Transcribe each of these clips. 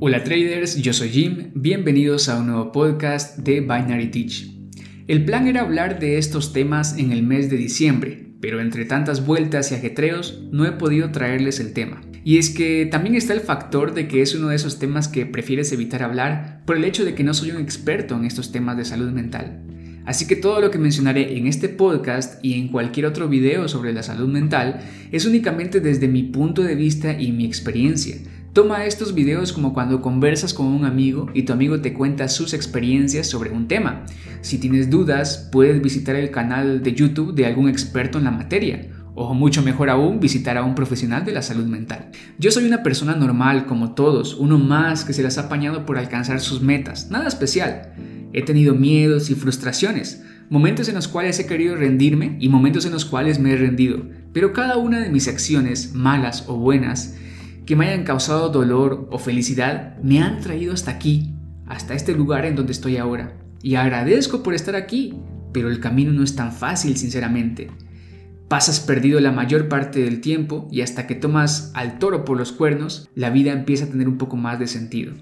Hola traders, yo soy Jim, bienvenidos a un nuevo podcast de Binary Teach. El plan era hablar de estos temas en el mes de diciembre, pero entre tantas vueltas y ajetreos no he podido traerles el tema. Y es que también está el factor de que es uno de esos temas que prefieres evitar hablar por el hecho de que no soy un experto en estos temas de salud mental. Así que todo lo que mencionaré en este podcast y en cualquier otro video sobre la salud mental es únicamente desde mi punto de vista y mi experiencia, Toma estos videos como cuando conversas con un amigo y tu amigo te cuenta sus experiencias sobre un tema. Si tienes dudas, puedes visitar el canal de YouTube de algún experto en la materia. O mucho mejor aún, visitar a un profesional de la salud mental. Yo soy una persona normal como todos, uno más que se las ha apañado por alcanzar sus metas, nada especial. He tenido miedos y frustraciones, momentos en los cuales he querido rendirme y momentos en los cuales me he rendido, pero cada una de mis acciones, malas o buenas, que me hayan causado dolor o felicidad me han traído hasta aquí, hasta este lugar en donde estoy ahora. Y agradezco por estar aquí, pero el camino no es tan fácil, sinceramente. Pasas perdido la mayor parte del tiempo y hasta que tomas al toro por los cuernos, la vida empieza a tener un poco más de sentido.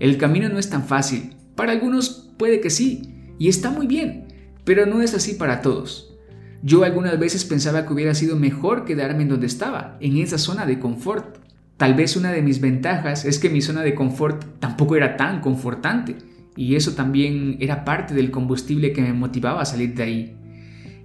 El camino no es tan fácil. Para algunos puede que sí, y está muy bien, pero no es así para todos. Yo algunas veces pensaba que hubiera sido mejor quedarme en donde estaba, en esa zona de confort. Tal vez una de mis ventajas es que mi zona de confort tampoco era tan confortante y eso también era parte del combustible que me motivaba a salir de ahí.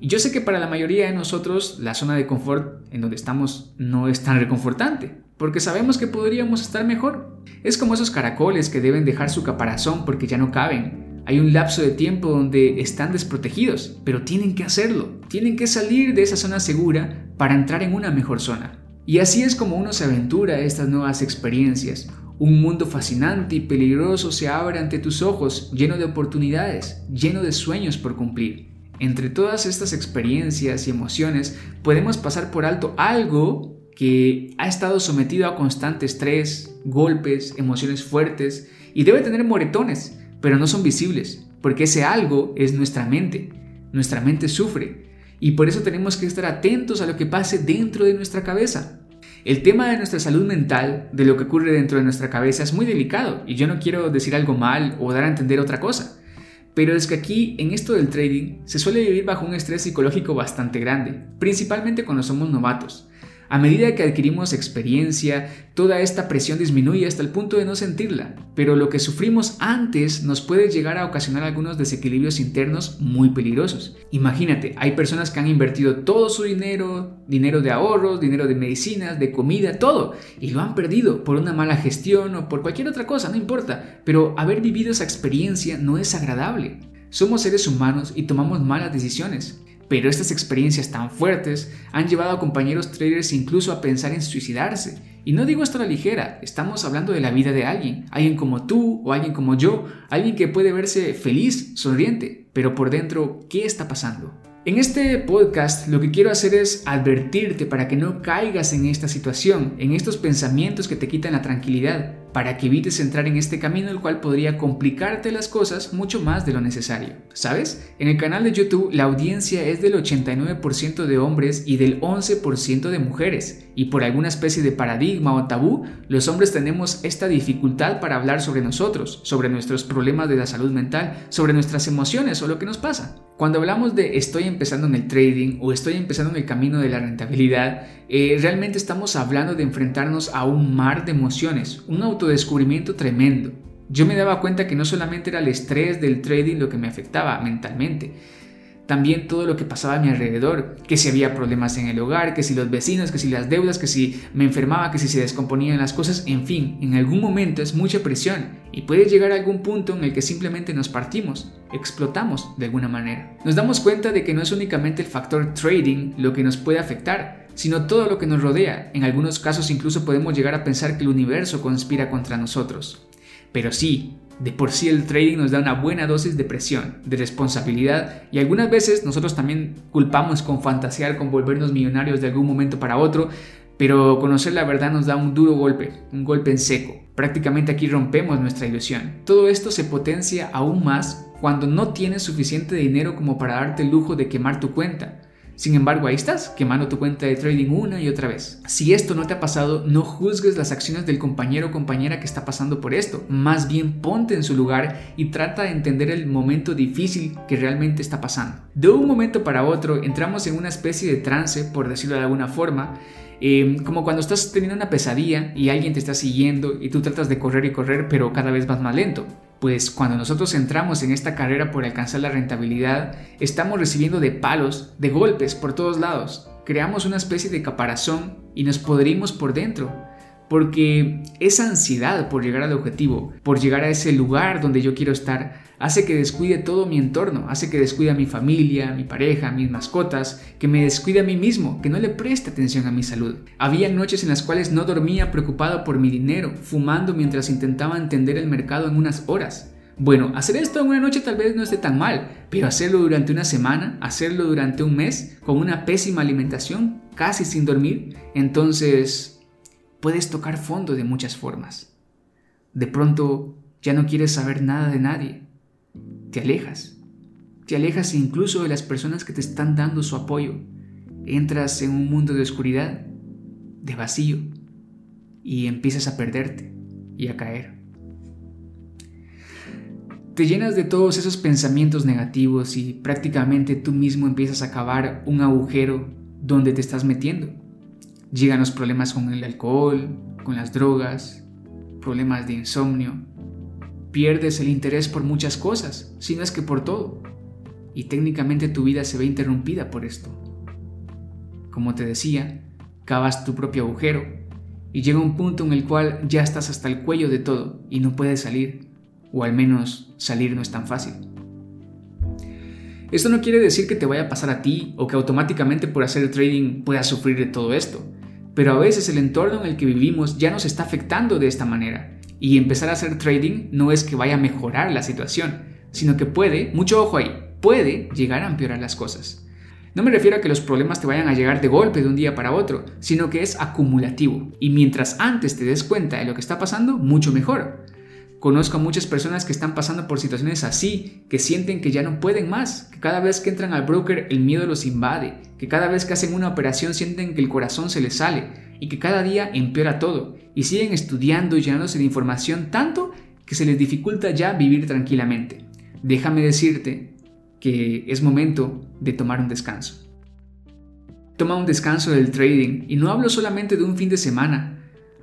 Y yo sé que para la mayoría de nosotros la zona de confort en donde estamos no es tan reconfortante, porque sabemos que podríamos estar mejor. Es como esos caracoles que deben dejar su caparazón porque ya no caben. Hay un lapso de tiempo donde están desprotegidos, pero tienen que hacerlo, tienen que salir de esa zona segura para entrar en una mejor zona. Y así es como uno se aventura a estas nuevas experiencias. Un mundo fascinante y peligroso se abre ante tus ojos, lleno de oportunidades, lleno de sueños por cumplir. Entre todas estas experiencias y emociones podemos pasar por alto algo que ha estado sometido a constante estrés, golpes, emociones fuertes y debe tener moretones, pero no son visibles, porque ese algo es nuestra mente. Nuestra mente sufre, y por eso tenemos que estar atentos a lo que pase dentro de nuestra cabeza. El tema de nuestra salud mental, de lo que ocurre dentro de nuestra cabeza, es muy delicado y yo no quiero decir algo mal o dar a entender otra cosa. Pero es que aquí, en esto del trading, se suele vivir bajo un estrés psicológico bastante grande, principalmente cuando somos novatos. A medida que adquirimos experiencia, toda esta presión disminuye hasta el punto de no sentirla, pero lo que sufrimos antes nos puede llegar a ocasionar algunos desequilibrios internos muy peligrosos. Imagínate, hay personas que han invertido todo su dinero, dinero de ahorros, dinero de medicinas, de comida, todo, y lo han perdido por una mala gestión o por cualquier otra cosa, no importa, pero haber vivido esa experiencia no es agradable. Somos seres humanos y tomamos malas decisiones. Pero estas experiencias tan fuertes han llevado a compañeros traders incluso a pensar en suicidarse. Y no digo esto a la ligera, estamos hablando de la vida de alguien, alguien como tú o alguien como yo, alguien que puede verse feliz, sonriente, pero por dentro, ¿qué está pasando? En este podcast lo que quiero hacer es advertirte para que no caigas en esta situación, en estos pensamientos que te quitan la tranquilidad, para que evites entrar en este camino el cual podría complicarte las cosas mucho más de lo necesario. ¿Sabes? En el canal de YouTube la audiencia es del 89% de hombres y del 11% de mujeres, y por alguna especie de paradigma o tabú, los hombres tenemos esta dificultad para hablar sobre nosotros, sobre nuestros problemas de la salud mental, sobre nuestras emociones o lo que nos pasa. Cuando hablamos de estoy empezando en el trading o estoy empezando en el camino de la rentabilidad, eh, realmente estamos hablando de enfrentarnos a un mar de emociones, un autodescubrimiento tremendo. Yo me daba cuenta que no solamente era el estrés del trading lo que me afectaba mentalmente, también todo lo que pasaba a mi alrededor, que si había problemas en el hogar, que si los vecinos, que si las deudas, que si me enfermaba, que si se descomponían las cosas, en fin, en algún momento es mucha presión y puede llegar a algún punto en el que simplemente nos partimos, explotamos de alguna manera. Nos damos cuenta de que no es únicamente el factor trading lo que nos puede afectar, sino todo lo que nos rodea. En algunos casos incluso podemos llegar a pensar que el universo conspira contra nosotros. Pero sí, de por sí el trading nos da una buena dosis de presión, de responsabilidad y algunas veces nosotros también culpamos con fantasear con volvernos millonarios de algún momento para otro, pero conocer la verdad nos da un duro golpe, un golpe en seco. Prácticamente aquí rompemos nuestra ilusión. Todo esto se potencia aún más cuando no tienes suficiente dinero como para darte el lujo de quemar tu cuenta. Sin embargo, ahí estás, quemando tu cuenta de trading una y otra vez. Si esto no te ha pasado, no juzgues las acciones del compañero o compañera que está pasando por esto. Más bien ponte en su lugar y trata de entender el momento difícil que realmente está pasando. De un momento para otro entramos en una especie de trance, por decirlo de alguna forma, eh, como cuando estás teniendo una pesadilla y alguien te está siguiendo y tú tratas de correr y correr, pero cada vez vas más lento. Pues cuando nosotros entramos en esta carrera por alcanzar la rentabilidad, estamos recibiendo de palos, de golpes por todos lados. Creamos una especie de caparazón y nos podrimos por dentro. Porque esa ansiedad por llegar al objetivo, por llegar a ese lugar donde yo quiero estar, hace que descuide todo mi entorno, hace que descuide a mi familia, mi pareja, mis mascotas, que me descuide a mí mismo, que no le preste atención a mi salud. Había noches en las cuales no dormía preocupado por mi dinero, fumando mientras intentaba entender el mercado en unas horas. Bueno, hacer esto en una noche tal vez no esté tan mal, pero hacerlo durante una semana, hacerlo durante un mes, con una pésima alimentación, casi sin dormir, entonces puedes tocar fondo de muchas formas. De pronto ya no quieres saber nada de nadie, te alejas. Te alejas incluso de las personas que te están dando su apoyo. Entras en un mundo de oscuridad, de vacío, y empiezas a perderte y a caer. Te llenas de todos esos pensamientos negativos y prácticamente tú mismo empiezas a cavar un agujero donde te estás metiendo. Llegan los problemas con el alcohol, con las drogas, problemas de insomnio, pierdes el interés por muchas cosas, si no es que por todo. Y técnicamente tu vida se ve interrumpida por esto. Como te decía, cavas tu propio agujero y llega un punto en el cual ya estás hasta el cuello de todo y no puedes salir, o al menos salir no es tan fácil. Esto no quiere decir que te vaya a pasar a ti o que automáticamente por hacer trading puedas sufrir de todo esto, pero a veces el entorno en el que vivimos ya nos está afectando de esta manera y empezar a hacer trading no es que vaya a mejorar la situación, sino que puede, mucho ojo ahí, puede llegar a empeorar las cosas. No me refiero a que los problemas te vayan a llegar de golpe de un día para otro, sino que es acumulativo. Y mientras antes te des cuenta de lo que está pasando, mucho mejor. Conozco a muchas personas que están pasando por situaciones así, que sienten que ya no pueden más, que cada vez que entran al broker el miedo los invade, que cada vez que hacen una operación sienten que el corazón se les sale y que cada día empeora todo y siguen estudiando y llenándose de información tanto que se les dificulta ya vivir tranquilamente. Déjame decirte que es momento de tomar un descanso. Toma un descanso del trading y no hablo solamente de un fin de semana,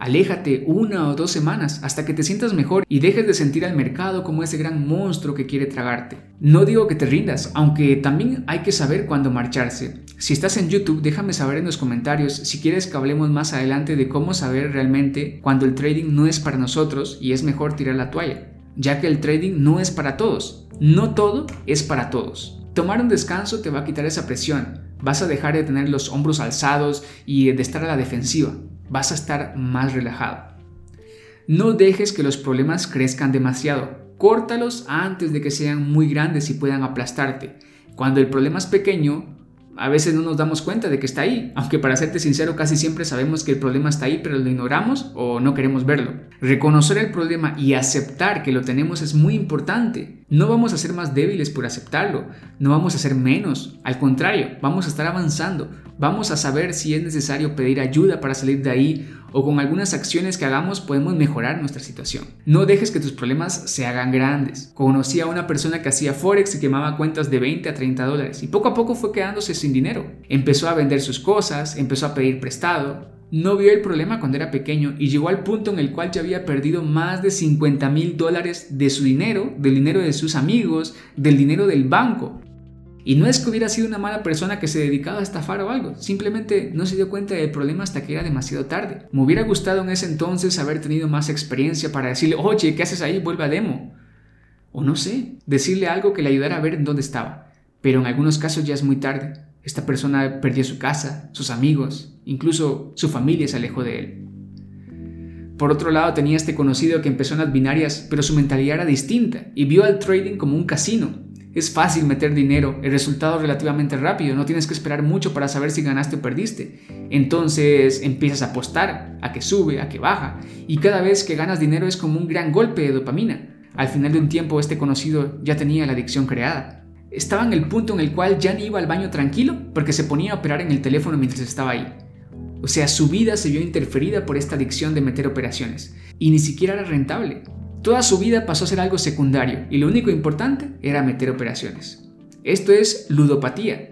Aléjate una o dos semanas hasta que te sientas mejor y dejes de sentir al mercado como ese gran monstruo que quiere tragarte. No digo que te rindas, aunque también hay que saber cuándo marcharse. Si estás en YouTube, déjame saber en los comentarios si quieres que hablemos más adelante de cómo saber realmente cuando el trading no es para nosotros y es mejor tirar la toalla, ya que el trading no es para todos. No todo es para todos. Tomar un descanso te va a quitar esa presión. Vas a dejar de tener los hombros alzados y de estar a la defensiva vas a estar más relajado. No dejes que los problemas crezcan demasiado. Córtalos antes de que sean muy grandes y puedan aplastarte. Cuando el problema es pequeño, a veces no nos damos cuenta de que está ahí, aunque para serte sincero casi siempre sabemos que el problema está ahí, pero lo ignoramos o no queremos verlo. Reconocer el problema y aceptar que lo tenemos es muy importante. No vamos a ser más débiles por aceptarlo, no vamos a ser menos, al contrario, vamos a estar avanzando, vamos a saber si es necesario pedir ayuda para salir de ahí o con algunas acciones que hagamos podemos mejorar nuestra situación. No dejes que tus problemas se hagan grandes. Conocí a una persona que hacía forex y quemaba cuentas de 20 a 30 dólares y poco a poco fue quedándose sin dinero. Empezó a vender sus cosas, empezó a pedir prestado, no vio el problema cuando era pequeño y llegó al punto en el cual ya había perdido más de 50 mil dólares de su dinero, del dinero de sus amigos, del dinero del banco. Y no es que hubiera sido una mala persona que se dedicaba a estafar o algo, simplemente no se dio cuenta del problema hasta que era demasiado tarde. Me hubiera gustado en ese entonces haber tenido más experiencia para decirle, oye, ¿qué haces ahí? Vuelve a demo. O no sé, decirle algo que le ayudara a ver en dónde estaba. Pero en algunos casos ya es muy tarde. Esta persona perdió su casa, sus amigos, incluso su familia se alejó de él. Por otro lado, tenía este conocido que empezó en las binarias, pero su mentalidad era distinta y vio al trading como un casino, es fácil meter dinero, el resultado es relativamente rápido, no tienes que esperar mucho para saber si ganaste o perdiste. Entonces empiezas a apostar, a que sube, a que baja, y cada vez que ganas dinero es como un gran golpe de dopamina. Al final de un tiempo este conocido ya tenía la adicción creada. Estaba en el punto en el cual ya ni iba al baño tranquilo porque se ponía a operar en el teléfono mientras estaba ahí. O sea, su vida se vio interferida por esta adicción de meter operaciones y ni siquiera era rentable. Toda su vida pasó a ser algo secundario y lo único importante era meter operaciones. Esto es ludopatía.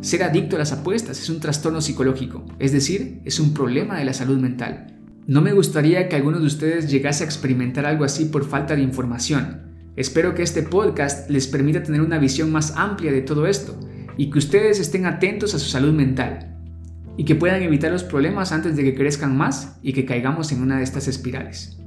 Ser adicto a las apuestas es un trastorno psicológico, es decir, es un problema de la salud mental. No me gustaría que alguno de ustedes llegase a experimentar algo así por falta de información. Espero que este podcast les permita tener una visión más amplia de todo esto y que ustedes estén atentos a su salud mental y que puedan evitar los problemas antes de que crezcan más y que caigamos en una de estas espirales.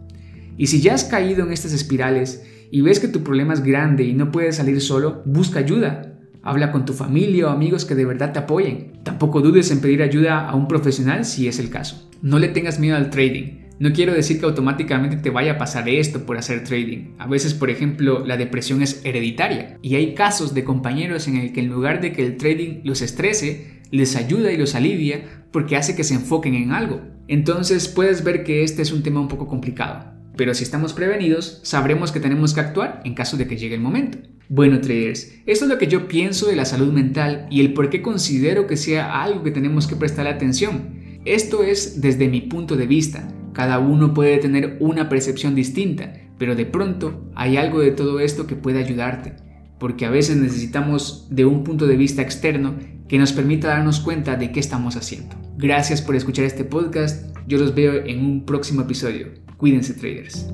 Y si ya has caído en estas espirales y ves que tu problema es grande y no puedes salir solo, busca ayuda. Habla con tu familia o amigos que de verdad te apoyen. Tampoco dudes en pedir ayuda a un profesional si es el caso. No le tengas miedo al trading. No quiero decir que automáticamente te vaya a pasar esto por hacer trading. A veces, por ejemplo, la depresión es hereditaria y hay casos de compañeros en el que en lugar de que el trading los estrese, les ayuda y los alivia porque hace que se enfoquen en algo. Entonces puedes ver que este es un tema un poco complicado. Pero si estamos prevenidos, sabremos que tenemos que actuar en caso de que llegue el momento. Bueno, traders, esto es lo que yo pienso de la salud mental y el por qué considero que sea algo que tenemos que prestar atención. Esto es desde mi punto de vista. Cada uno puede tener una percepción distinta, pero de pronto hay algo de todo esto que puede ayudarte, porque a veces necesitamos de un punto de vista externo que nos permita darnos cuenta de qué estamos haciendo. Gracias por escuchar este podcast, yo los veo en un próximo episodio. Cuídense traders.